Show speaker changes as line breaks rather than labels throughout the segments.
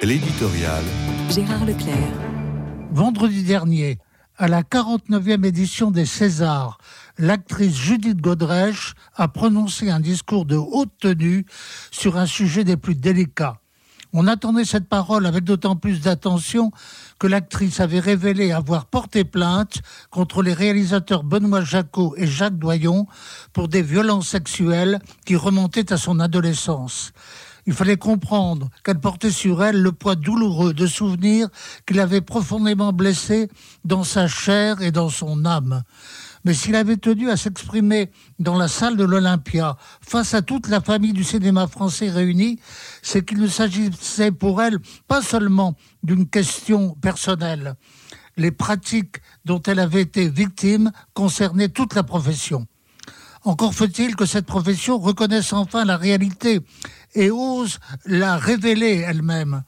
L'éditorial.
Gérard Leclerc.
Vendredi dernier, à la 49e édition des Césars, l'actrice Judith Godrèche a prononcé un discours de haute tenue sur un sujet des plus délicats. On attendait cette parole avec d'autant plus d'attention que l'actrice avait révélé avoir porté plainte contre les réalisateurs Benoît Jacot et Jacques Doyon pour des violences sexuelles qui remontaient à son adolescence. Il fallait comprendre qu'elle portait sur elle le poids douloureux de souvenirs qui l'avaient profondément blessée dans sa chair et dans son âme. Mais s'il avait tenu à s'exprimer dans la salle de l'Olympia face à toute la famille du cinéma français réunie, c'est qu'il ne s'agissait pour elle pas seulement d'une question personnelle. Les pratiques dont elle avait été victime concernaient toute la profession. Encore faut-il que cette profession reconnaisse enfin la réalité et ose la révéler elle-même.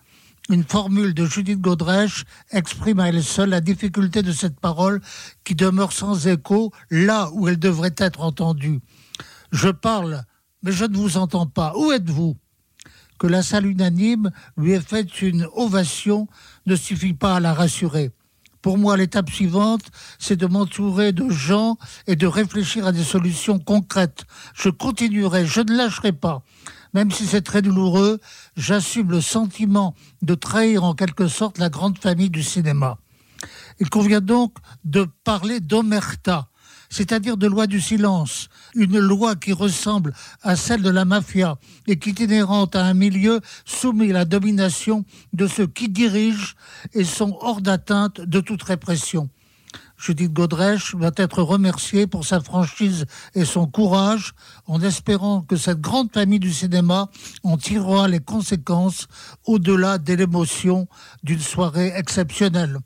Une formule de Judith Godrèche exprime à elle seule la difficulté de cette parole qui demeure sans écho là où elle devrait être entendue. Je parle, mais je ne vous entends pas. Où êtes-vous? Que la salle unanime lui ait fait une ovation ne suffit pas à la rassurer. Pour moi, l'étape suivante, c'est de m'entourer de gens et de réfléchir à des solutions concrètes. Je continuerai, je ne lâcherai pas. Même si c'est très douloureux, j'assume le sentiment de trahir en quelque sorte la grande famille du cinéma. Il convient donc de parler d'omerta, c'est-à-dire de loi du silence, une loi qui ressemble à celle de la mafia et qui est inhérente à un milieu soumis à la domination de ceux qui dirigent et sont hors d'atteinte de toute répression. Judith Godrèche doit être remerciée pour sa franchise et son courage, en espérant que cette grande famille du cinéma en tirera les conséquences au-delà de l'émotion d'une soirée exceptionnelle.